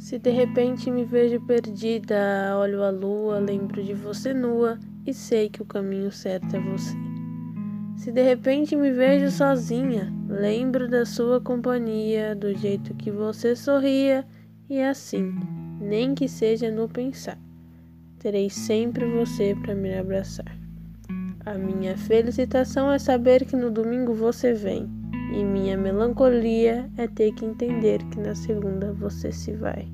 Se de repente me vejo perdida, olho a lua, lembro de você nua e sei que o caminho certo é você. Se de repente me vejo sozinha, lembro da sua companhia, do jeito que você sorria e assim, nem que seja no pensar, terei sempre você para me abraçar. A minha felicitação é saber que no domingo você vem, e minha melancolia é ter que entender que na segunda você se vai.